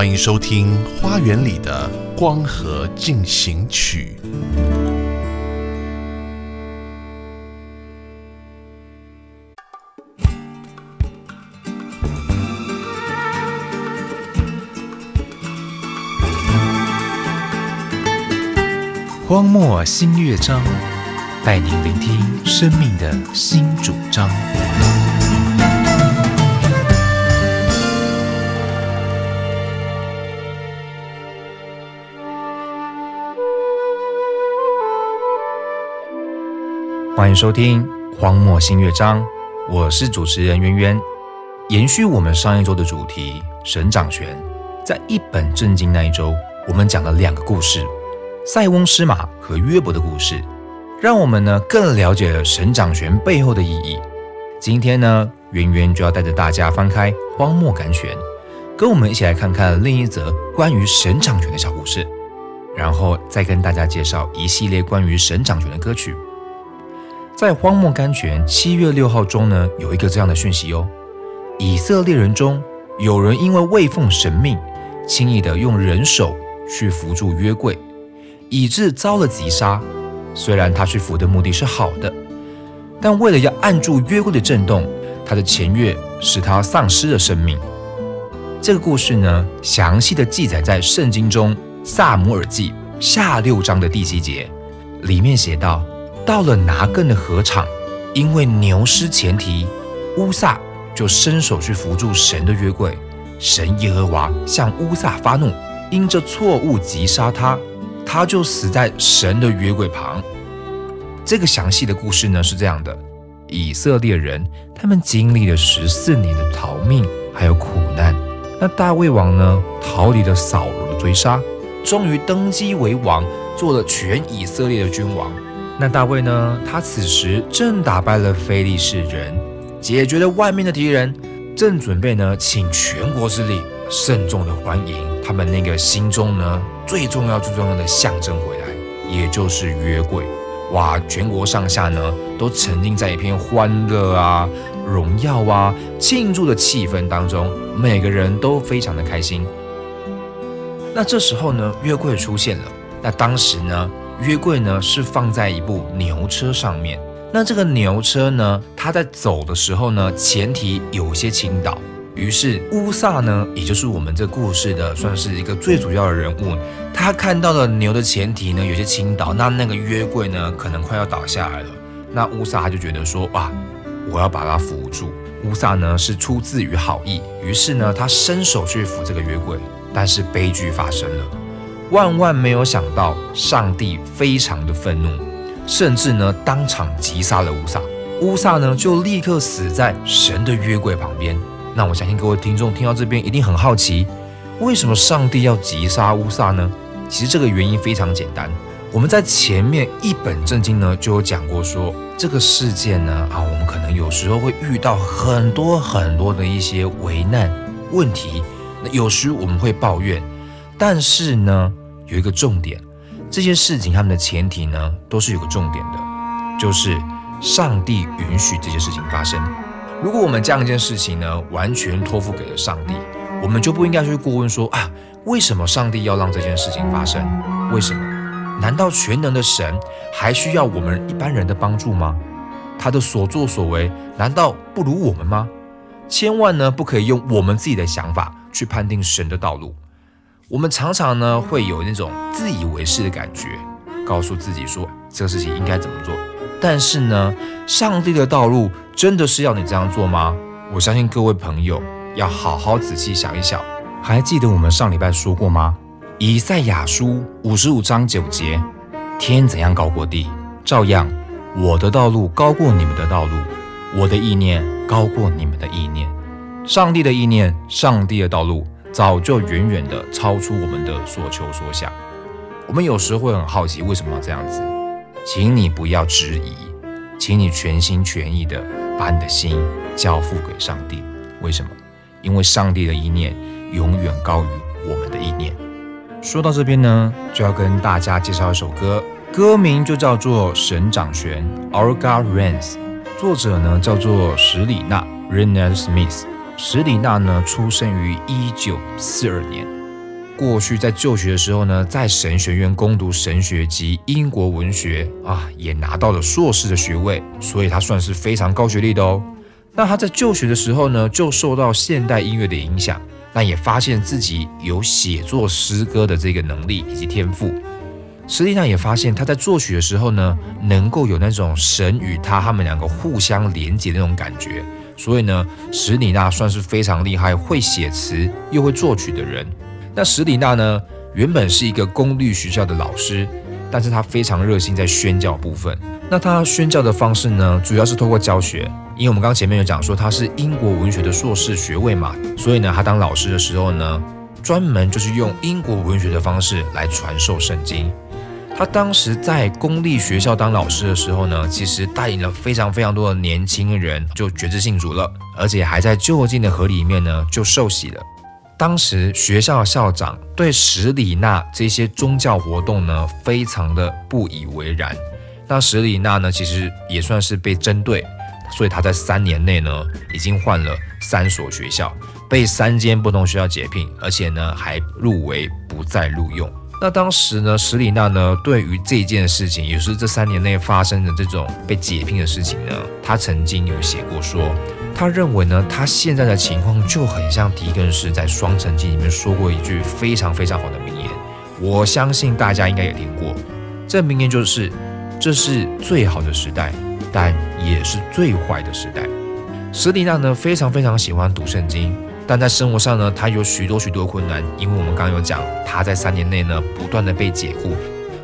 欢迎收听《花园里的光合进行曲》。荒漠新乐章，带您聆听生命的新主张。欢迎收听《荒漠新乐章》，我是主持人渊渊。延续我们上一周的主题——神掌权，在一本正经那一周，我们讲了两个故事：塞翁失马和约伯的故事，让我们呢更了解了神掌权背后的意义。今天呢，渊渊就要带着大家翻开《荒漠甘泉》，跟我们一起来看看另一则关于神掌权的小故事，然后再跟大家介绍一系列关于神掌权的歌曲。在荒漠甘泉七月六号中呢，有一个这样的讯息哦：以色列人中有人因为未奉神命，轻易的用人手去扶住约柜，以致遭了击杀。虽然他去扶的目的是好的，但为了要按住约柜的震动，他的前月使他丧失了生命。这个故事呢，详细的记载在圣经中萨姆尔记下六章的第七节，里面写道。到了拿更的河场，因为牛失前蹄，乌撒就伸手去扶住神的约柜。神耶和华向乌撒发怒，因这错误击杀他，他就死在神的约柜旁。这个详细的故事呢是这样的：以色列人他们经历了十四年的逃命还有苦难。那大卫王呢逃离了扫罗的追杀，终于登基为王，做了全以色列的君王。那大卫呢？他此时正打败了非利士人，解决了外面的敌人，正准备呢，请全国之力慎重的欢迎他们那个心中呢最重要最重要的象征回来，也就是约柜。哇，全国上下呢都沉浸在一片欢乐啊、荣耀啊、庆祝的气氛当中，每个人都非常的开心。那这时候呢，约柜出现了。那当时呢？约柜呢是放在一部牛车上面，那这个牛车呢，它在走的时候呢，前蹄有些倾倒，于是乌萨呢，也就是我们这故事的算是一个最主要的人物，他看到了牛的前蹄呢有些倾倒，那那个约柜呢可能快要倒下来了，那乌萨他就觉得说哇，我要把它扶住。乌萨呢是出自于好意，于是呢他伸手去扶这个约柜，但是悲剧发生了。万万没有想到，上帝非常的愤怒，甚至呢当场击杀了乌撒。乌撒呢就立刻死在神的约柜旁边。那我相信各位听众听到这边一定很好奇，为什么上帝要击杀乌撒呢？其实这个原因非常简单。我们在前面一本正经呢就有讲过，说这个事件呢啊，我们可能有时候会遇到很多很多的一些危难问题，那有时我们会抱怨，但是呢。有一个重点，这些事情他们的前提呢，都是有个重点的，就是上帝允许这些事情发生。如果我们将一件事情呢，完全托付给了上帝，我们就不应该去过问说啊，为什么上帝要让这件事情发生？为什么？难道全能的神还需要我们一般人的帮助吗？他的所作所为难道不如我们吗？千万呢，不可以用我们自己的想法去判定神的道路。我们常常呢会有那种自以为是的感觉，告诉自己说这个事情应该怎么做。但是呢，上帝的道路真的是要你这样做吗？我相信各位朋友要好好仔细想一想。还记得我们上礼拜说过吗？以赛亚书五十五章九节：天怎样高过地，照样我的道路高过你们的道路，我的意念高过你们的意念。上帝的意念，上帝的道路。早就远远的超出我们的所求所想。我们有时会很好奇，为什么要这样子？请你不要质疑，请你全心全意的把你的心交付给上帝。为什么？因为上帝的意念永远高于我们的意念。说到这边呢，就要跟大家介绍一首歌，歌名就叫做《神掌权》（Our God Reigns），作者呢叫做史里娜 （Renner Smith）。史里纳呢出生于一九四二年，过去在就学的时候呢，在神学院攻读神学及英国文学啊，也拿到了硕士的学位，所以他算是非常高学历的哦。那他在就学的时候呢，就受到现代音乐的影响。但也发现自己有写作诗歌的这个能力以及天赋。实际上也发现他在作曲的时候呢，能够有那种神与他他们两个互相连接的那种感觉。所以呢，史里纳算是非常厉害，会写词又会作曲的人。那史里纳呢，原本是一个公立学校的老师，但是他非常热心在宣教部分。那他宣教的方式呢，主要是透过教学。因为我们刚前面有讲说他是英国文学的硕士学位嘛，所以呢，他当老师的时候呢，专门就是用英国文学的方式来传授圣经。他当时在公立学校当老师的时候呢，其实带领了非常非常多的年轻人就觉知信主了，而且还在就近的河里面呢就受洗了。当时学校校长对史里娜这些宗教活动呢非常的不以为然，那史里娜呢其实也算是被针对。所以他在三年内呢，已经换了三所学校，被三间不同学校解聘，而且呢还入围不再录用。那当时呢，史里纳呢对于这件事情，也是这三年内发生的这种被解聘的事情呢，他曾经有写过说，他认为呢，他现在的情况就很像狄更斯在《双城记》里面说过一句非常非常好的名言，我相信大家应该也听过，这名言就是：这是最好的时代。但也是最坏的时代。史里娜呢，非常非常喜欢读圣经，但在生活上呢，他有许多许多困难。因为我们刚刚有讲，他在三年内呢，不断的被解雇，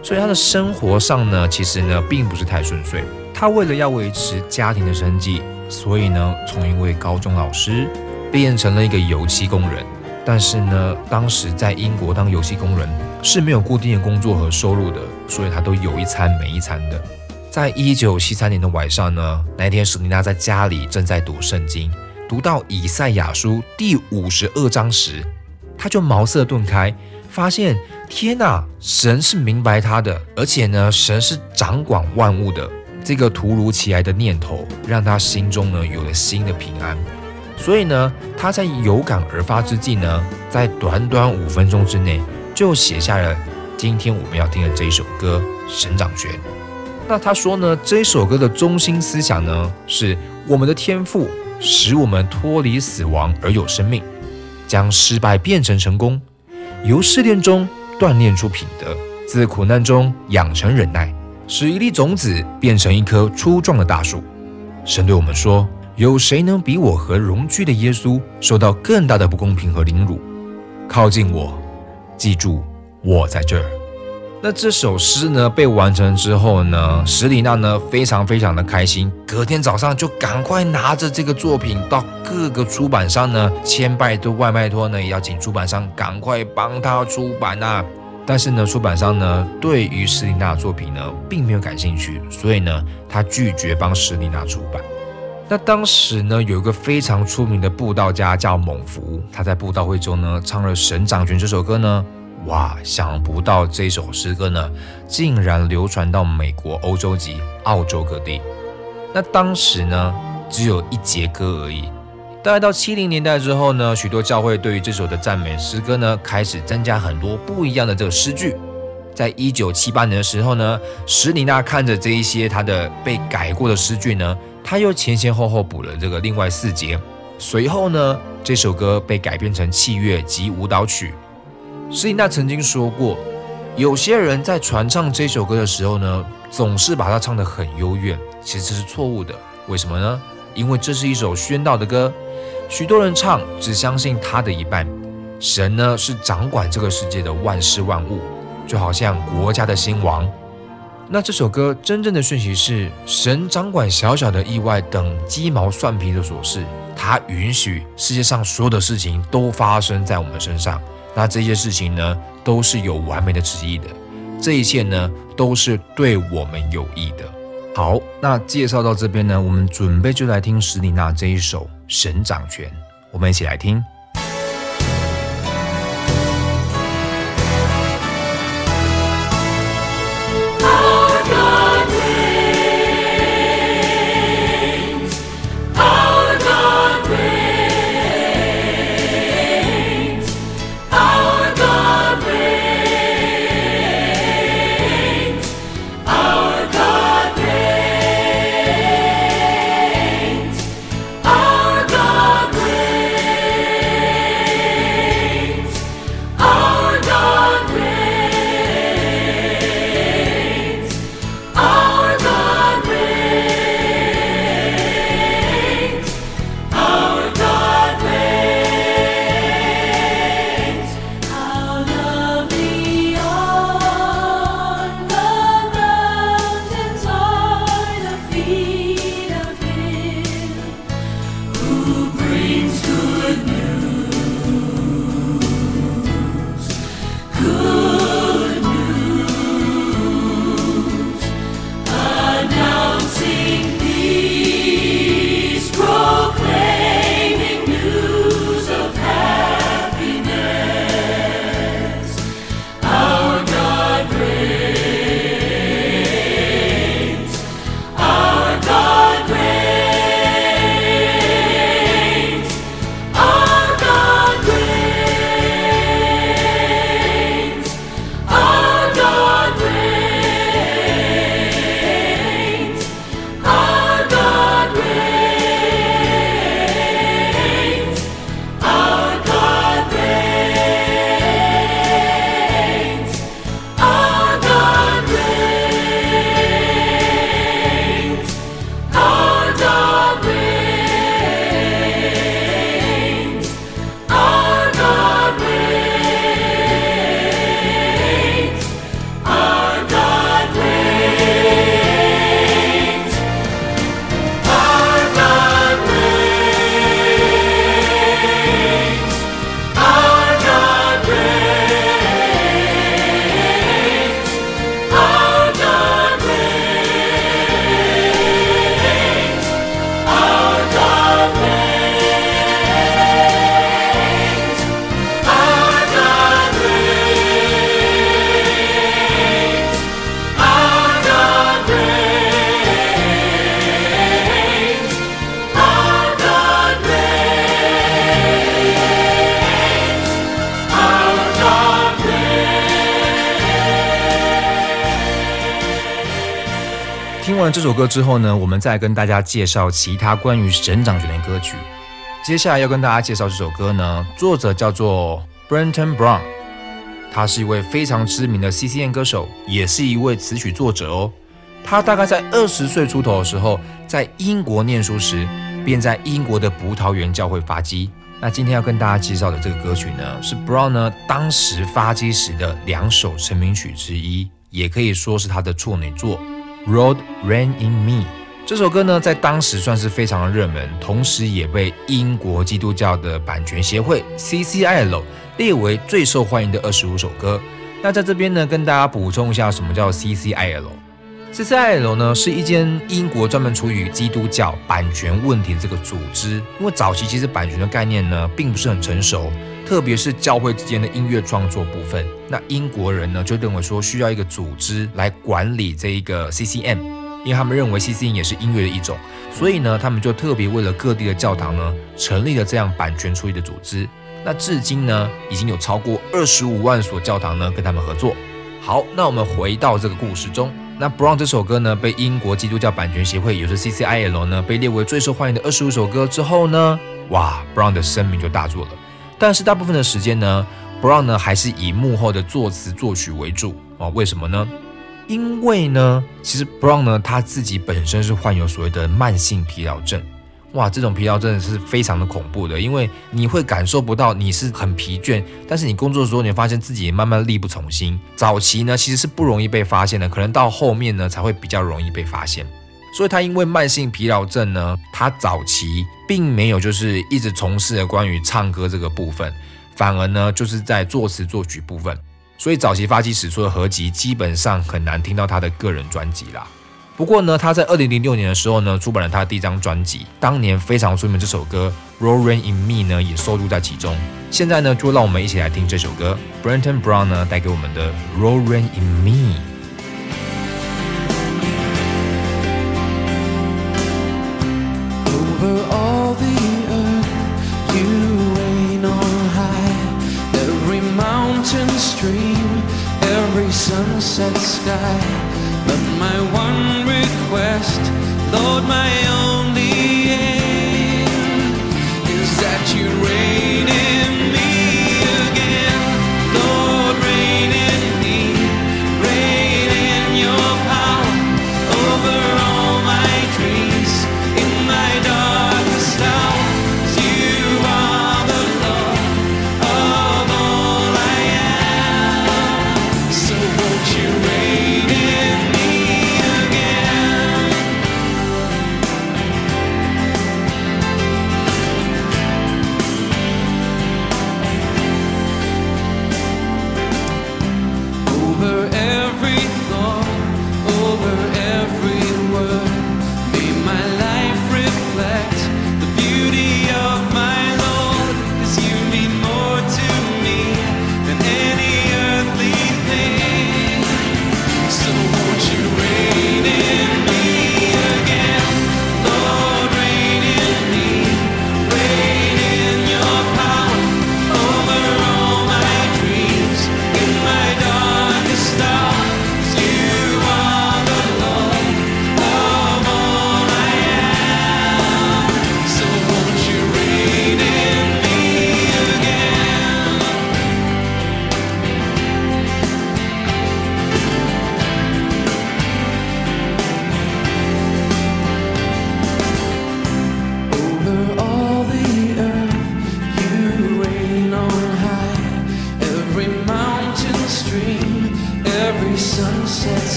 所以他的生活上呢，其实呢，并不是太顺遂。他为了要维持家庭的生计，所以呢，从一位高中老师变成了一个油漆工人。但是呢，当时在英国当油漆工人是没有固定的工作和收入的，所以他都有一餐没一餐的。在一九七三年的晚上呢，那一天史蒂娜在家里正在读圣经，读到以赛亚书第五十二章时，他就茅塞顿开，发现天哪，神是明白他的，而且呢，神是掌管万物的。这个突如其来的念头，让他心中呢有了新的平安。所以呢，他在有感而发之际呢，在短短五分钟之内，就写下了今天我们要听的这一首歌《神掌权》。那他说呢，这首歌的中心思想呢，是我们的天赋使我们脱离死亡而有生命，将失败变成成功，由试炼中锻炼出品德，自苦难中养成忍耐，使一粒种子变成一棵粗壮的大树。神对我们说：有谁能比我和荣居的耶稣受到更大的不公平和凌辱？靠近我，记住我在这儿。那这首诗呢被完成之后呢，史里娜呢非常非常的开心，隔天早上就赶快拿着这个作品到各个出版商呢，千拜托万拜托呢，也要请出版商赶快帮他出版呐。但是呢，出版商呢对于史里娜的作品呢并没有感兴趣，所以呢他拒绝帮史里娜出版。那当时呢有一个非常出名的布道家叫蒙福，他在布道会中呢唱了《神掌权》这首歌呢。哇，想不到这首诗歌呢，竟然流传到美国、欧洲及澳洲各地。那当时呢，只有一节歌而已。大概到七零年代之后呢，许多教会对于这首的赞美诗歌呢，开始增加很多不一样的这个诗句。在一九七八年的时候呢，史里娜看着这一些他的被改过的诗句呢，他又前前后后补了这个另外四节。随后呢，这首歌被改编成器乐及舞蹈曲。施琳娜曾经说过，有些人在传唱这首歌的时候呢，总是把它唱得很幽怨，其实这是错误的。为什么呢？因为这是一首宣道的歌，许多人唱只相信他的一半。神呢是掌管这个世界的万事万物，就好像国家的兴亡。那这首歌真正的讯息是，神掌管小小的意外等鸡毛蒜皮的琐事，他允许世界上所有的事情都发生在我们身上。那这些事情呢，都是有完美的旨意的。这一切呢，都是对我们有益的。好，那介绍到这边呢，我们准备就来听史里娜这一首《神掌权》，我们一起来听。听完这首歌之后呢，我们再跟大家介绍其他关于神掌权的歌曲。接下来要跟大家介绍这首歌呢，作者叫做 Brenton Brown，他是一位非常知名的 CCM 歌手，也是一位词曲作者哦。他大概在二十岁出头的时候，在英国念书时，便在英国的葡萄园教会发迹。那今天要跟大家介绍的这个歌曲呢，是 Brown 呢当时发迹时的两首成名曲之一，也可以说是他的处女作。Road ran in Me 这首歌呢，在当时算是非常的热门，同时也被英国基督教的版权协会 CCIL 列为最受欢迎的二十五首歌。那在这边呢，跟大家补充一下，什么叫 CCIL？CCIL 呢，是一间英国专门处理基督教版权问题的这个组织。因为早期其实版权的概念呢，并不是很成熟，特别是教会之间的音乐创作部分。那英国人呢，就认为说需要一个组织来管理这一个 CCM，因为他们认为 CCM 也是音乐的一种，所以呢，他们就特别为了各地的教堂呢，成立了这样版权处理的组织。那至今呢，已经有超过二十五万所教堂呢，跟他们合作。好，那我们回到这个故事中。那 Brown 这首歌呢，被英国基督教版权协会，也就是 CCIL 呢，被列为最受欢迎的二十五首歌之后呢，哇，Brown 的声名就大作了。但是大部分的时间呢，Brown 呢还是以幕后的作词作曲为主啊？为什么呢？因为呢，其实 Brown 呢他自己本身是患有所谓的慢性疲劳症。哇，这种疲劳真的是非常的恐怖的，因为你会感受不到你是很疲倦，但是你工作的时候，你发现自己慢慢力不从心。早期呢，其实是不容易被发现的，可能到后面呢才会比较容易被发现。所以他因为慢性疲劳症呢，他早期并没有就是一直从事的关于唱歌这个部分，反而呢就是在作词作曲部分。所以早期发迹史出的合集基本上很难听到他的个人专辑啦。不过呢，他在二零零六年的时候呢，出版了他的第一张专辑，当年非常出名这首歌《Rolling in Me》呢，也收录在其中。现在呢，就让我们一起来听这首歌，Brenton Brown 呢带给我们的《Rolling in Me》。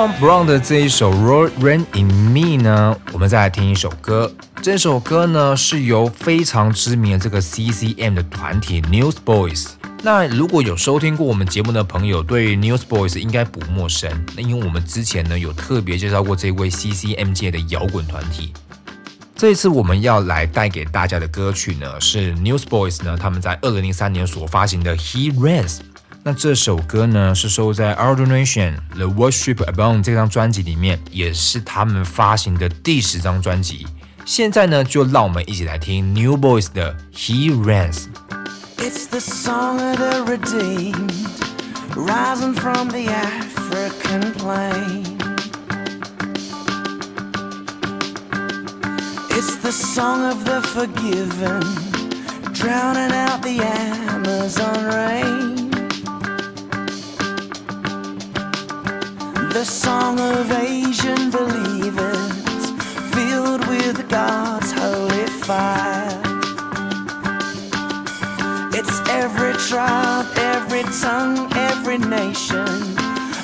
完 Brown 的这一首《Roll Rain in Me》呢，我们再来听一首歌。这首歌呢是由非常知名的这个 CCM 的团体 Newsboys。那如果有收听过我们节目的朋友，对 Newsboys 应该不陌生。那因为我们之前呢有特别介绍过这位 CCM 界的摇滚团体。这一次我们要来带给大家的歌曲呢，是 Newsboys 呢他们在二零零三年所发行的《He Rains》。那这首歌呢是收在《Our Donation The Worship Above》这张专辑里面，也是他们发行的第十张专辑。现在呢，就让我们一起来听 New Boys 的《He Reigns》。 It's the song of the redeemed, rising from the African plain. It's the song of the forgiven, drowning out the Amazon rain. The song of Asian believers, filled with God's holy fire. It's every tribe, every tongue, every nation.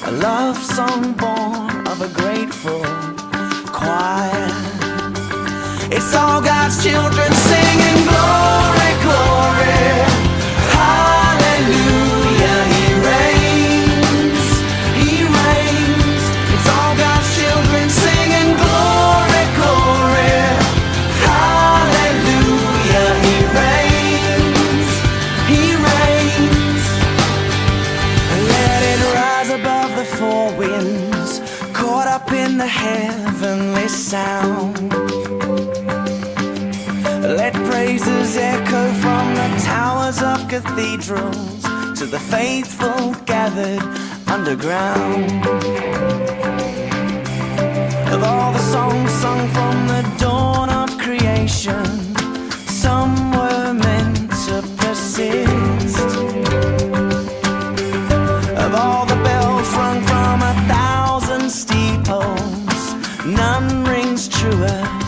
A love song born of a grateful choir. It's all God's children singing glory, glory, hallelujah. around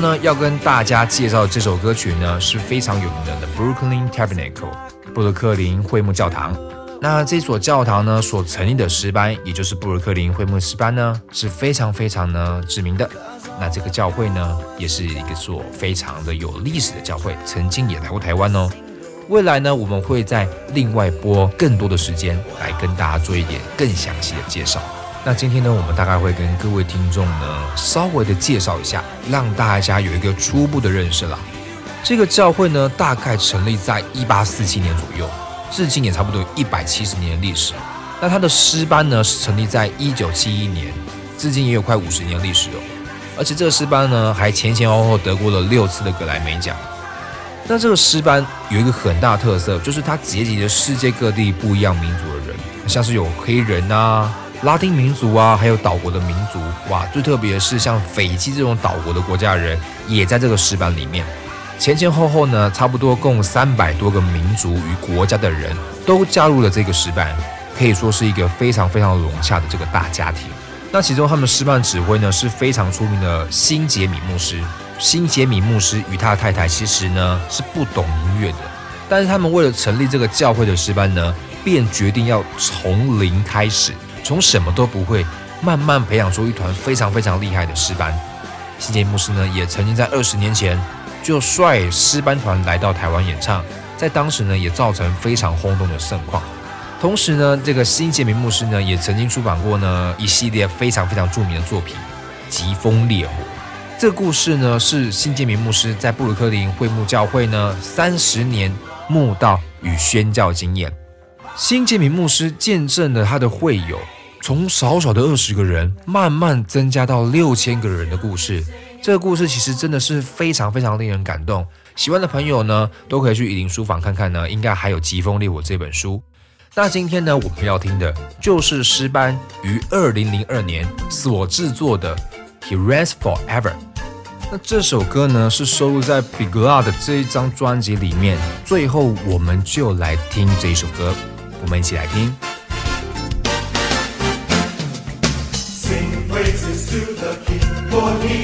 呢，要跟大家介绍这首歌曲呢是非常有名的 The Brooklyn Tabernacle 布鲁克林会幕教堂。那这所教堂呢所成立的诗班，也就是布鲁克林会幕诗班呢，是非常非常呢知名的。那这个教会呢，也是一个所非常的有历史的教会，曾经也来过台湾哦。未来呢，我们会在另外播更多的时间来跟大家做一点更详细的介绍。那今天呢，我们大概会跟各位听众呢稍微的介绍一下，让大家有一个初步的认识啦。这个教会呢，大概成立在一八四七年左右，至今也差不多一百七十年历史。那它的诗班呢，是成立在一九七一年，至今也有快五十年历史哦。而且这个诗班呢，还前前后后得过了六次的格莱美奖。那这个诗班有一个很大的特色，就是它结集了世界各地不一样民族的人，像是有黑人啊、拉丁民族啊，还有岛国的民族。哇，最特别是像斐济这种岛国的国家的人，也在这个石板里面。前前后后呢，差不多共三百多个民族与国家的人都加入了这个石板，可以说是一个非常非常融洽的这个大家庭。那其中他们诗班指挥呢是非常出名的辛杰米牧师。辛杰米牧师与他的太太其实呢是不懂音乐的，但是他们为了成立这个教会的诗班呢，便决定要从零开始，从什么都不会，慢慢培养出一团非常非常厉害的诗班。新杰牧师呢也曾经在二十年前就率诗班团来到台湾演唱，在当时呢也造成非常轰动的盛况。同时呢，这个新杰明牧师呢也曾经出版过呢一系列非常非常著名的作品《疾风烈火》。这个故事呢是新杰明牧师在布鲁克林会幕教会呢三十年墓道与宣教经验。新杰明牧师见证了他的会友从少少的二十个人慢慢增加到六千个人的故事。这个故事其实真的是非常非常令人感动。喜欢的朋友呢都可以去雨林书房看看呢，应该还有《疾风烈火》这本书。那今天呢，我们要听的就是诗班于二零零二年所制作的《He Reigns Forever》。那这首歌呢，是收录在《Big Love》的这一张专辑里面。最后，我们就来听这一首歌，我们一起来听。for me.